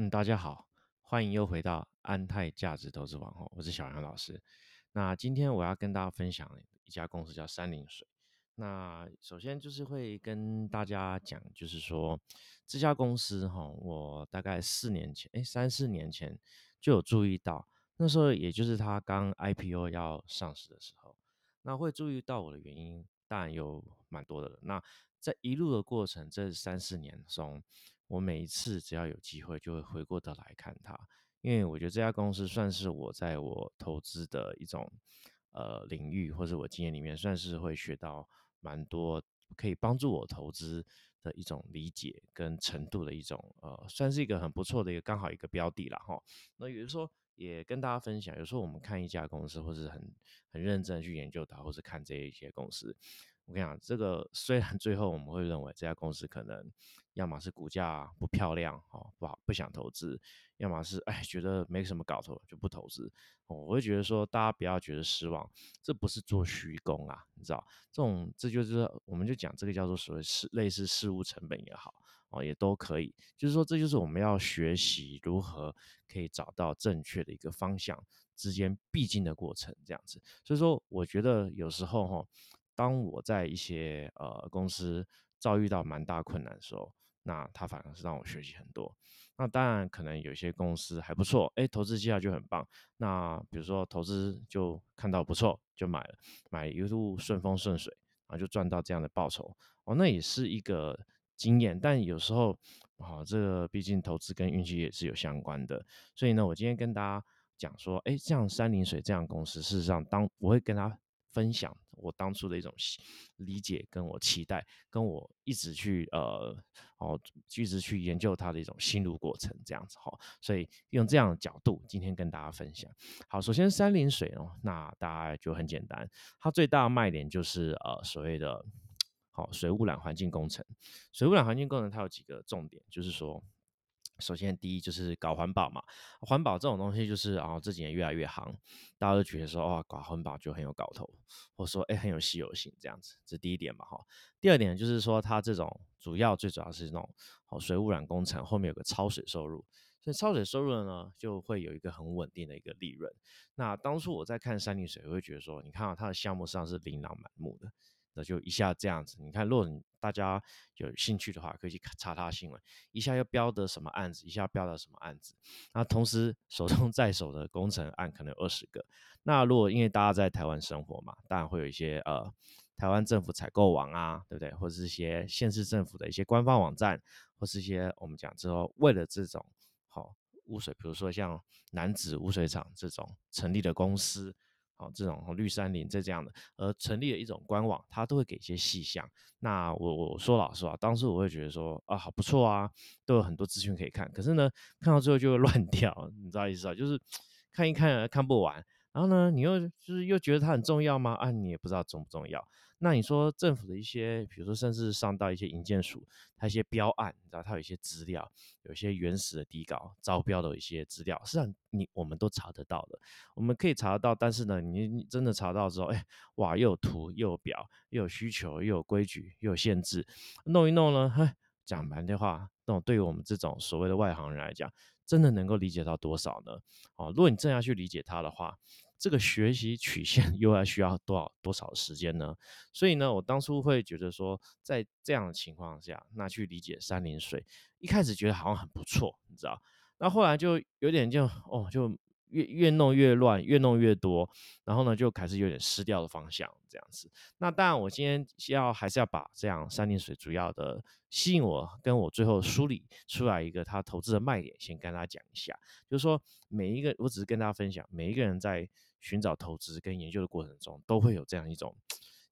嗯，大家好，欢迎又回到安泰价值投资网哦，我是小杨老师。那今天我要跟大家分享一家公司叫山林水。那首先就是会跟大家讲，就是说这家公司哈，我大概四年前，哎，三四年前就有注意到，那时候也就是它刚 IPO 要上市的时候，那会注意到我的原因，当然有蛮多的。那在一路的过程，这三四年中。我每一次只要有机会，就会回过头来看它，因为我觉得这家公司算是我在我投资的一种呃领域，或者我经验里面，算是会学到蛮多可以帮助我投资的一种理解跟程度的一种呃，算是一个很不错的一个刚好一个标的了哈。那比如说也跟大家分享，有时候我们看一家公司，或是很很认真去研究它，或者看这一些公司。我跟你讲，这个虽然最后我们会认为这家公司可能要么是股价不漂亮哦，不好不想投资，要么是哎觉得没什么搞头就不投资。我会觉得说，大家不要觉得失望，这不是做虚功啊，你知道，这种这就是我们就讲这个叫做所谓事类似事物成本也好哦，也都可以，就是说这就是我们要学习如何可以找到正确的一个方向之间必经的过程这样子。所以说，我觉得有时候哈。当我在一些呃公司遭遇到蛮大困难的时候，那他反而是让我学习很多。那当然可能有些公司还不错，哎，投资绩效就很棒。那比如说投资就看到不错就买了，买一路顺风顺水，然后就赚到这样的报酬哦，那也是一个经验。但有时候啊，这个毕竟投资跟运气也是有相关的。所以呢，我今天跟大家讲说，哎，像山林水这样公司，事实上当我会跟他。分享我当初的一种理解，跟我期待，跟我一直去呃哦，一直去研究它的一种心路过程，这样子哈。所以用这样的角度，今天跟大家分享。好，首先山林水哦，那大家就很简单，它最大的卖点就是呃所谓的好水污染环境工程。水污染环境工程它有几个重点，就是说。首先，第一就是搞环保嘛，环保这种东西就是啊，这几年越来越行，大家都觉得说，哇，搞环保就很有搞头，或者说，哎，很有稀有性这样子，这第一点嘛，哈。第二点就是说，它这种主要最主要是那种好水污染工程后面有个超水收入，所以超水收入呢就会有一个很稳定的一个利润。那当初我在看山林水，我会觉得说，你看啊，它的项目上是琳琅满目的。就一下这样子，你看，如果你大家有兴趣的话，可以去查他新闻，一下又标的什么案子，一下标的什么案子，那同时手中 在手的工程案可能有二十个。那如果因为大家在台湾生活嘛，当然会有一些呃台湾政府采购网啊，对不对？或者是一些县市政府的一些官方网站，或是一些我们讲之后为了这种好污水，比如说像南子污水厂这种成立的公司。哦，这种绿山林这这样的，而成立了一种官网，它都会给一些细项。那我我说老实话，当时我会觉得说啊，好不错啊，都有很多资讯可以看。可是呢，看到最后就会乱 掉，你知道意思啊？就是 看一看看不完。然后呢，你又就是又觉得它很重要吗？啊，你也不知道重不重要。那你说政府的一些，比如说甚至上到一些营建署，它一些标案，你知道它有一些资料，有一些原始的底稿、招标的一些资料，实际上你我们都查得到的，我们可以查得到。但是呢，你真的查到之后，哎，哇，又有图，又有表，又有需求，又有规矩，又有限制，弄一弄呢，嘿，讲白的话，那种对于我们这种所谓的外行人来讲，真的能够理解到多少呢？哦，如果你真要去理解它的话。这个学习曲线 又要需要多少多少时间呢？所以呢，我当初会觉得说，在这样的情况下，那去理解山林水，一开始觉得好像很不错，你知道，那后来就有点就哦就。越越弄越乱，越弄越多，然后呢，就开始有点失掉的方向这样子。那当然，我今天要还是要把这样三点水主要的吸引我，跟我最后梳理出来一个他投资的卖点，先跟大家讲一下。就是说，每一个我只是跟大家分享，每一个人在寻找投资跟研究的过程中，都会有这样一种。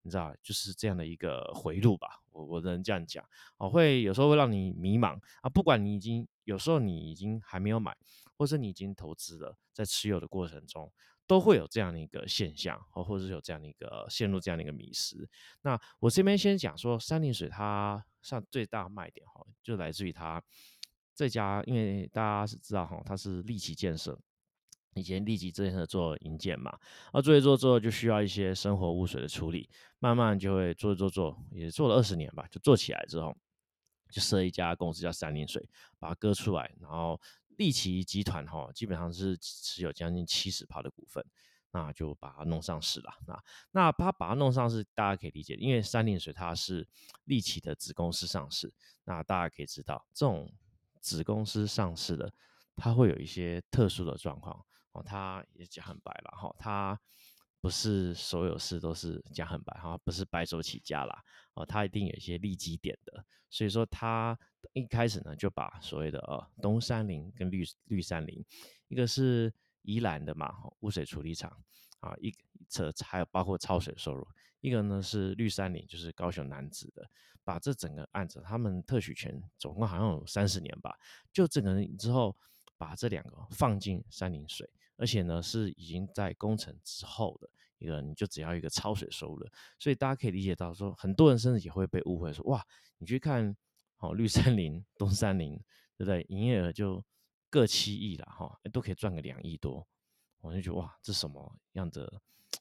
你知道，就是这样的一个回路吧，我我能这样讲哦，会有时候会让你迷茫啊。不管你已经有时候你已经还没有买，或者你已经投资了，在持有的过程中，都会有这样的一个现象，或或者是有这样的一个陷入这样的一个迷失。那我这边先讲说，三林水它上最大卖点哈，就来自于它这家，因为大家是知道哈，它是立奇建设。以前立即真的做营建嘛，啊，做一做之后就需要一些生活污水的处理，慢慢就会做一做做，也做了二十年吧，就做起来之后，就设一家公司叫三林水，把它割出来，然后利奇集团哈基本上是持有将近七十趴的股份，那就把它弄上市了。那那他把它弄上市，大家可以理解，因为三林水它是利奇的子公司上市，那大家可以知道，这种子公司上市的，它会有一些特殊的状况哦。它也讲很白了哈，他不是所有事都是讲很白哈，不是白手起家啦哦，他一定有一些利基点的。所以说，他一开始呢，就把所谓的呃东山林跟绿绿山林，一个是宜兰的嘛，污水处理厂啊，一这还有包括超水收入，一个呢是绿山林，就是高雄南子的，把这整个案子，他们特许权总共好像有三十年吧，就整个之后把这两个放进山林水，而且呢是已经在工程之后的。一个你就只要一个超水收入，所以大家可以理解到说，很多人甚至也会被误会说，哇，你去看哦绿森林、东山林，对不对？营业额就各七亿了哈，都可以赚个两亿多，我就觉得哇，这什么样的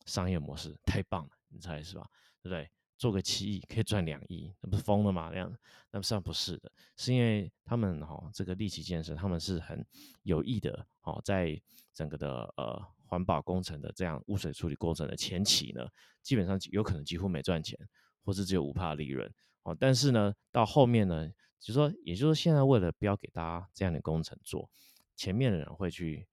商业模式？太棒了，你猜是吧？对不对？做个七亿可以赚两亿，那不是疯了吗？那样，那实际上不是的，是因为他们哈这个利奇建设，他们是很有意的哦，在整个的呃环保工程的这样污水处理过程的前期呢，基本上有可能几乎没赚钱，或是只有五帕利润哦。但是呢，到后面呢，就说也就是现在为了不要给大家这样的工程做，前面的人会去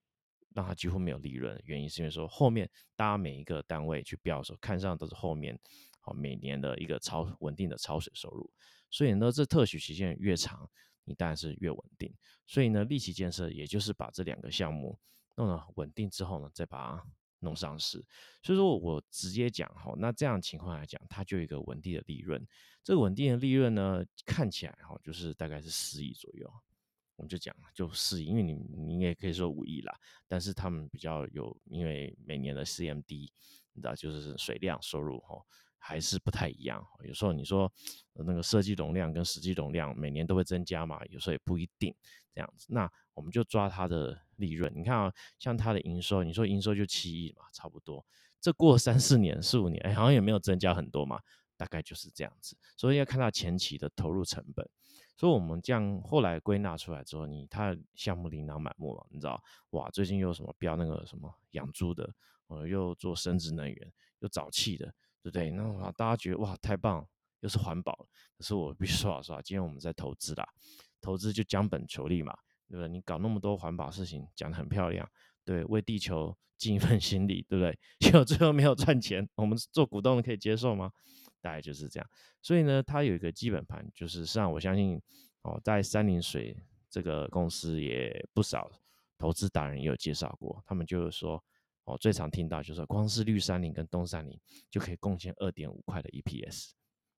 让他几乎没有利润，原因是因为说后面大家每一个单位去标的时候，看上都是后面。好，每年的一个超稳定的超水收入，所以呢，这特许期限越长，你当然是越稳定。所以呢，利奇建设也就是把这两个项目弄得稳定之后呢，再把它弄上市。所以说我直接讲哈，那这样情况来讲，它就有一个稳定的利润。这个稳定的利润呢，看起来哈，就是大概是四亿左右。我们就讲就四亿，因为你你也可以说五亿啦，但是他们比较有，因为每年的 CMD，你知道就是水量收入哈。还是不太一样，有时候你说那个设计容量跟实际容量每年都会增加嘛，有时候也不一定这样子。那我们就抓它的利润，你看啊，像它的营收，你说营收就七亿嘛，差不多。这过三四年、四五年，哎，好像也没有增加很多嘛，大概就是这样子。所以要看它前期的投入成本。所以我们这样后来归纳出来之后，你它的项目琳琅满目了，你知道？哇，最近又什么标那个什么养猪的，呃，又做生殖能源，又沼气的。对不对？那大家觉得哇，太棒，又是环保。可是我必须说老实话，今天我们在投资啦，投资就将本求利嘛，对不对？你搞那么多环保事情，讲得很漂亮，对，为地球尽一份心力，对不对？结果最后没有赚钱，我们做股东的可以接受吗？大概就是这样。所以呢，它有一个基本盘，就是实际上我相信哦，在三菱水这个公司也不少投资达人也有介绍过，他们就是说。哦，最常听到就是光是绿山林跟东山林就可以贡献二点五块的 EPS，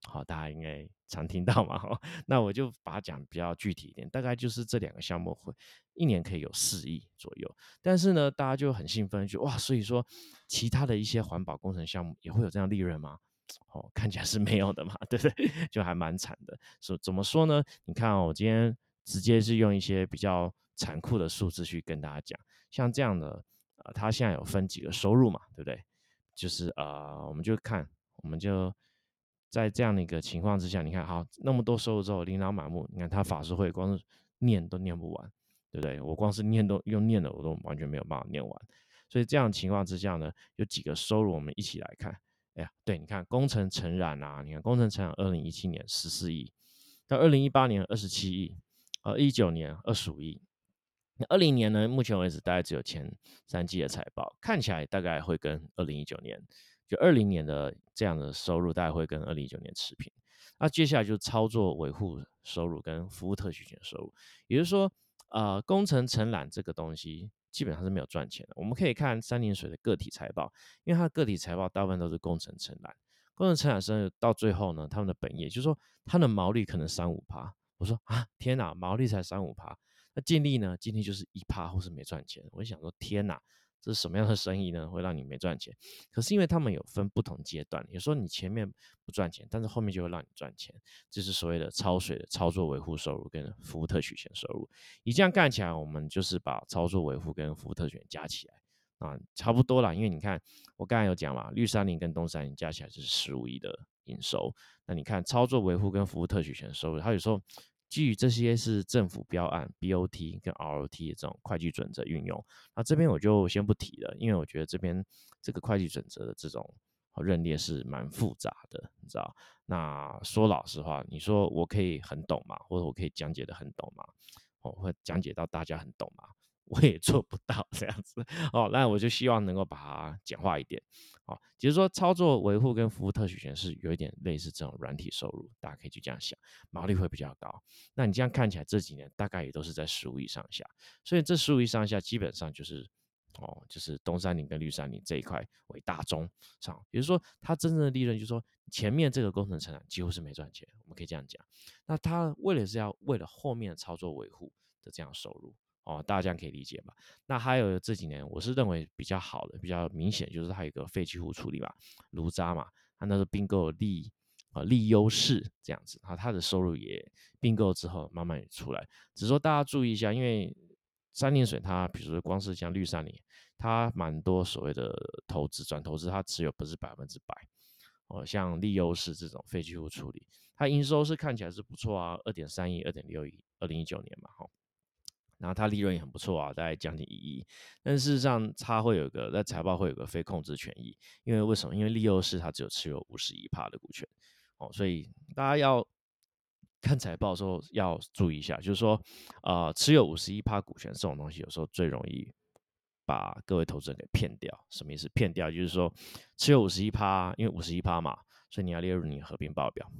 好，大家应该常听到嘛。那我就把它讲比较具体一点，大概就是这两个项目会一年可以有四亿左右。但是呢，大家就很兴奋，就哇，所以说其他的一些环保工程项目也会有这样利润吗？哦，看起来是没有的嘛，对不对？就还蛮惨的。说怎么说呢？你看哦，我今天直接是用一些比较残酷的数字去跟大家讲，像这样的。啊，它现在有分几个收入嘛，对不对？就是呃，我们就看，我们就在这样的一个情况之下，你看，好那么多收入之后，琳琅满目。你看他法师会光是念都念不完，对不对？我光是念都用念的，我都完全没有办法念完。所以这样情况之下呢，有几个收入，我们一起来看。哎呀，对，你看工程承染啊，你看工程承染，二零一七年十四亿，到二零一八年二十七亿，呃，一九年二十五亿。那二零年呢？目前为止大概只有前三季的财报，看起来大概会跟二零一九年，就二零年的这样的收入大概会跟二零一九年持平。那接下来就操作维护收入跟服务特许权收入，也就是说，呃，工程承揽这个东西基本上是没有赚钱的。我们可以看三年水的个体财报，因为它的个体财报大部分都是工程承揽，工程承揽生到最后呢，他们的本业就是说，它的毛利可能三五趴。我说啊，天哪，毛利才三五趴。那尽力呢？今天就是一趴或是没赚钱。我就想说，天哪，这是什么样的生意呢？会让你没赚钱？可是因为他们有分不同阶段，有时候你前面不赚钱，但是后面就会让你赚钱，这是所谓的超水的操作维护收入跟服务特许权收入。你这样干起来，我们就是把操作维护跟服务特许权加起来啊，差不多啦。因为你看，我刚才有讲嘛，绿山林跟东山林加起来就是十五亿的营收。那你看操作维护跟服务特许权收入，它有时候。基于这些是政府标案 BOT 跟 ROT 这种会计准则运用，那这边我就先不提了，因为我觉得这边这个会计准则的这种认列是蛮复杂的，你知道？那说老实话，你说我可以很懂吗？或者我可以讲解的很懂吗？我，会讲解到大家很懂吗？我也做不到这样子哦，那我就希望能够把它简化一点。哦，其实说操作维护跟服务特许权是有一点类似这种软体收入，大家可以去这样想，毛利会比较高。那你这样看起来这几年大概也都是在十五亿上下，所以这十五亿上下基本上就是哦，就是东山林跟绿山林这一块为大宗上，比如说它真正的利润就是说前面这个工程成长几乎是没赚钱，我们可以这样讲。那它为了是要为了后面的操作维护的这样收入。哦，大家可以理解吧？那还有这几年，我是认为比较好的、比较明显，就是它有一个废弃物处理嘛，炉渣嘛，它那个并购利啊利优势这样子，啊，它的收入也并购之后慢慢也出来。只是说大家注意一下，因为三林水它，比如说光是像绿山林，它蛮多所谓的投资转投资，它持有不是百分之百。哦，像利优势这种废弃物处理，它营收是看起来是不错啊，二点三亿、二点六亿，二零一九年嘛，哈。然后它利润也很不错啊，大概将近一亿。但事实上，它会有个在财报会有个非控制权益，因为为什么？因为利优是它只有持有五十一帕的股权哦，所以大家要看财报的时候要注意一下，就是说，呃，持有五十一帕股权这种东西，有时候最容易把各位投资人给骗掉。什么意思？骗掉就是说，持有五十一帕，因为五十一帕嘛，所以你要列入你合并报表。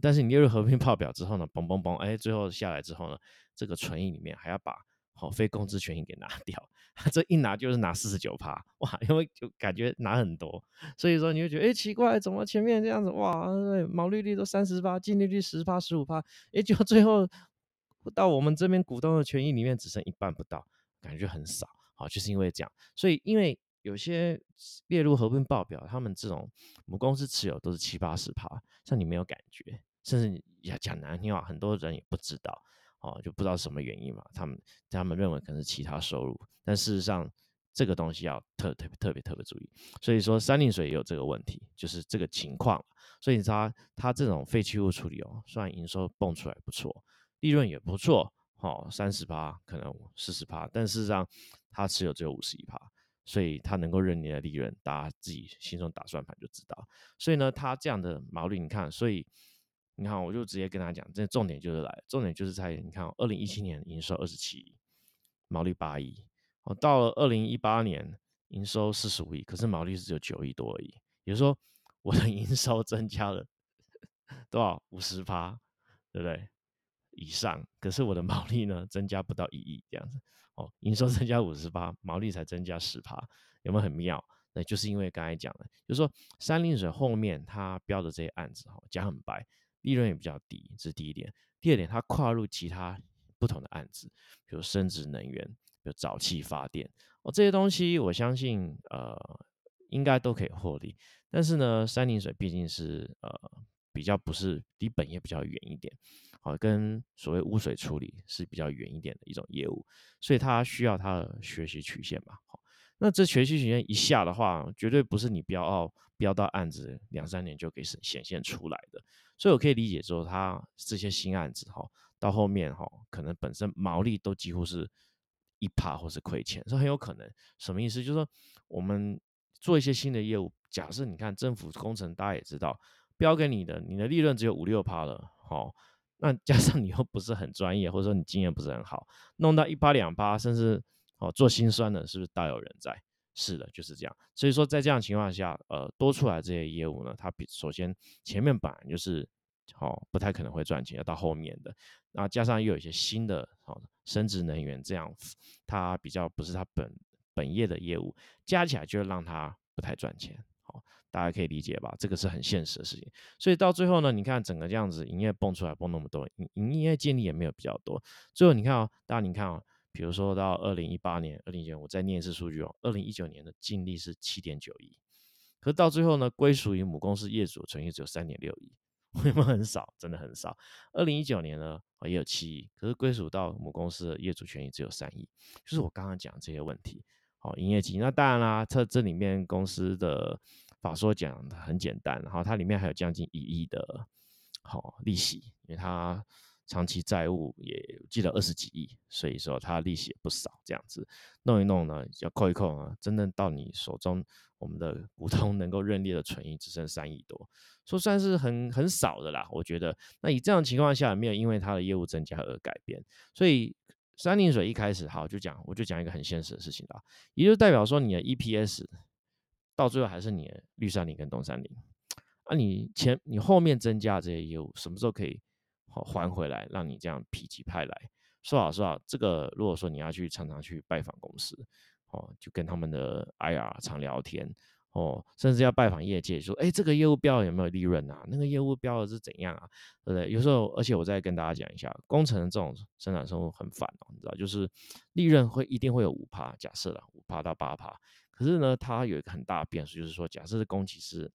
但是你列入合并报表之后呢，嘣嘣嘣，哎，最后下来之后呢，这个存益里面还要把好非公资权益给拿掉，这一拿就是拿四十九趴，哇，因为就感觉拿很多，所以说你就觉得哎奇怪，怎么前面这样子哇，毛利率都三十八，净利率十趴十五趴，哎，就 最后到我们这边股东的权益里面只剩一半不到，感觉很少，好，就是因为这样，所以因为。有些列入合并报表，他们这种母公司持有都是七八十趴，像你没有感觉，甚至讲讲难听话，很多人也不知道，哦，就不知道什么原因嘛。他们他们认为可能是其他收入，但事实上这个东西要特特别特别特别注意。所以说三令水也有这个问题，就是这个情况。所以它它这种废弃物处理哦，虽然营收蹦出来不错，利润也不错，哦，三十趴可能四十趴，但事实上它持有只有五十一趴。所以它能够认你的利润，大家自己心中打算盘就知道。所以呢，它这样的毛利，你看，所以你看，我就直接跟他讲，这重点就是来，重点就是在你看，二零一七年营收二十七亿，毛利八亿，哦，到了二零一八年营收四十五亿，可是毛利是只有九亿多而已。也就是说，我的营收增加了多少？五十趴，对不对？以上，可是我的毛利呢，增加不到一亿这样子。哦，营收增加五十八，毛利才增加十趴，有没有很妙？那就是因为刚才讲的，就是说三菱水后面它标的这些案子，哈，讲很白，利润也比较低，这是第一点。第二点，它跨入其他不同的案子，比如生殖能源，比如沼气发电，哦，这些东西我相信，呃，应该都可以获利。但是呢，三菱水毕竟是呃比较不是离本业比较远一点。啊，跟所谓污水处理是比较远一点的一种业务，所以它需要它的学习曲线嘛。好，那这学习曲线一下的话，绝对不是你标到标到案子两三年就可以显显现出来的。所以我可以理解说，它这些新案子哈，到后面哈，可能本身毛利都几乎是一趴或是亏钱，是很有可能。什么意思？就是说我们做一些新的业务，假设你看政府工程，大家也知道，标给你的，你的利润只有五六趴了，好。那加上你又不是很专业，或者说你经验不是很好，弄到一八两八，甚至哦做心酸的，是不是大有人在？是的，就是这样。所以说在这样情况下，呃，多出来这些业务呢，它比首先前面本来就是哦不太可能会赚钱，要到后面的，那加上又有一些新的哦生殖能源这样，它比较不是它本本业的业务，加起来就让它不太赚钱。大家可以理解吧？这个是很现实的事情，所以到最后呢，你看整个这样子，营业蹦出来蹦那么多，营营业建立也没有比较多。最后你看哦，大家你看哦，比如说到二零一八年、二零一九，我再念一次数据哦，二零一九年的净利是七点九亿，可是到最后呢，归属于母公司业主的存益只有三点六亿，为什么很少？真的很少。二零一九年呢，也有七亿，可是归属到母公司的业主权益只有三亿，就是我刚刚讲这些问题。好，营业绩那当然啦，这这里面公司的。法说讲的很简单，然后它里面还有将近一亿的好利息，因为它长期债务也记得二十几亿，所以说它利息也不少，这样子弄一弄呢，要扣一扣啊，真正到你手中，我们的股东 能够认列的存益只剩三亿多，说算是很很少的啦，我觉得。那以这样情况下，没有因为它的业务增加而改变，所以三零水一开始好就讲，我就讲一个很现实的事情啦，也就代表说你的 EPS 到最后还是你的绿山林跟东山林。啊，你前你后面增加这些业务，什么时候可以还回来，让你这样否极派来？说好说好，这个如果说你要去常常去拜访公司，哦，就跟他们的 IR 常聊天，哦，甚至要拜访业界，说，哎，这个业务标有没有利润啊？那个业务标的是怎样啊？对不对？有时候，而且我再跟大家讲一下，工程这种生产生活很烦哦，你知道，就是利润会一定会有五趴，假设了五趴到八趴，可是呢，它有一个很大的变数，就是说，假设是工期是。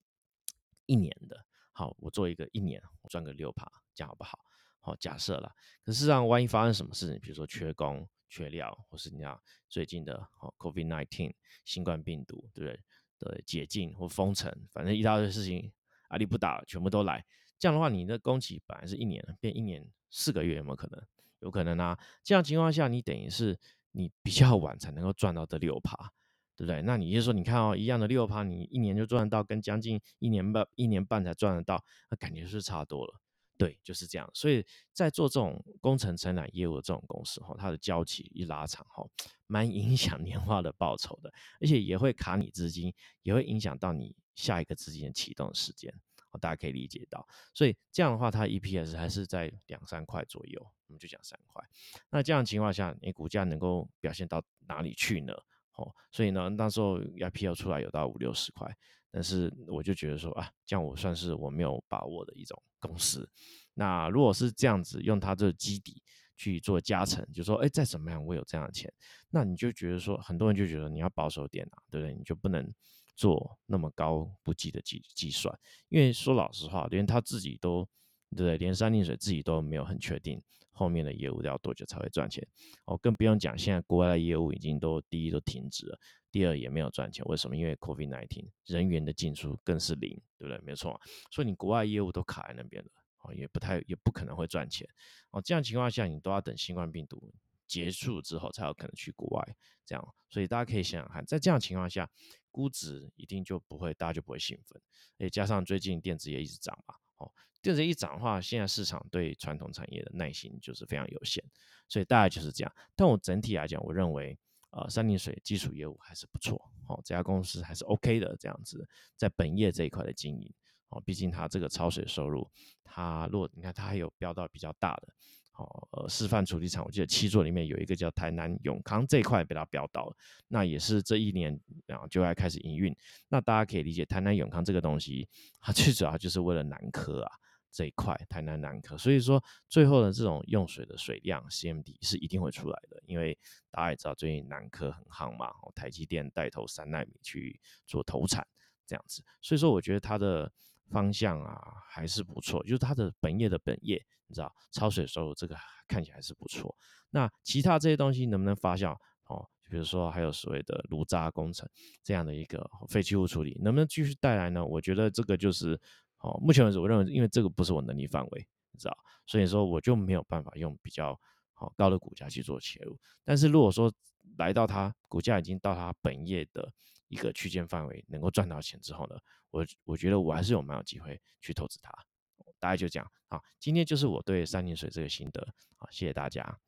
一年的好，我做一个一年，我赚个六趴，这样好不好？好，假设了。可是上万一发生什么事情，比如说缺工、缺料，或是你要最近的哦，COVID nineteen 新冠病毒，对不对？的解禁或封城，反正一大堆事情，阿里不打，全部都来。这样的话，你的工期本来是一年，变一年四个月，有没有可能？有可能啊。这样情况下，你等于是你比较晚才能够赚到这六趴。对不对？那你就说，你看哦，一样的六趴，你一年就赚得到，跟将近一年半、一年半才赚得到，那感觉是差多了。对，就是这样。所以在做这种工程承揽业务的这种公司哈，它的交期一拉长哈，蛮影响年化的报酬的，而且也会卡你资金，也会影响到你下一个资金的启动时间。哦大家可以理解到。所以这样的话，它 EPS 还是在两三块左右，我们就讲三块。那这样情况下，你股价能够表现到哪里去呢？哦，所以呢，那时候 IPO 出来有到五六十块，但是我就觉得说啊，这样我算是我没有把握的一种公司。那如果是这样子用它这基底去做加成，就说哎，再怎么样我有这样的钱，那你就觉得说，很多人就觉得你要保守点啊，对不对？你就不能做那么高不计的计计算，因为说老实话，连他自己都对不对？连三令水自己都没有很确定。后面的业务要多久才会赚钱？哦，更不用讲，现在国外的业务已经都第一都停止了，第二也没有赚钱。为什么？因为 COVID-19 人员的进出更是零，对不对？没错，所以你国外业务都卡在那边了，哦，也不太也不可能会赚钱。哦，这样情况下，你都要等新冠病毒结束之后才有可能去国外。这样，所以大家可以想想看，在这样情况下，估值一定就不会，大家就不会兴奋。诶，加上最近电子业一直涨嘛。电子一涨的话，现在市场对传统产业的耐心就是非常有限，所以大概就是这样。但我整体来讲，我认为，呃，三林水基础业务还是不错，哦，这家公司还是 OK 的，这样子在本业这一块的经营，哦，毕竟它这个超水收入，它落你看它还有飙到比较大的。哦，呃，示范处理厂，我记得七座里面有一个叫台南永康这一块被它标到了，那也是这一年啊就要开始营运。那大家可以理解，台南永康这个东西，它最主要就是为了南科啊这一块，台南南科，所以说最后的这种用水的水量 CMD 是一定会出来的，因为大家也知道最近南科很夯嘛，台积电带头三纳米去做投产这样子，所以说我觉得它的方向啊还是不错，就是它的本业的本业。你知道超水收入这个看起来是不错，那其他这些东西能不能发酵？哦，比如说还有所谓的炉渣工程这样的一个废弃物处理，能不能继续带来呢？我觉得这个就是哦，目前为止我认为，因为这个不是我能力范围，你知道，所以说我就没有办法用比较好高的股价去做切入。但是如果说来到它股价已经到它本业的一个区间范围，能够赚到钱之后呢，我我觉得我还是有蛮有机会去投资它。大概就这样好，今天就是我对三点水这个心得好，谢谢大家。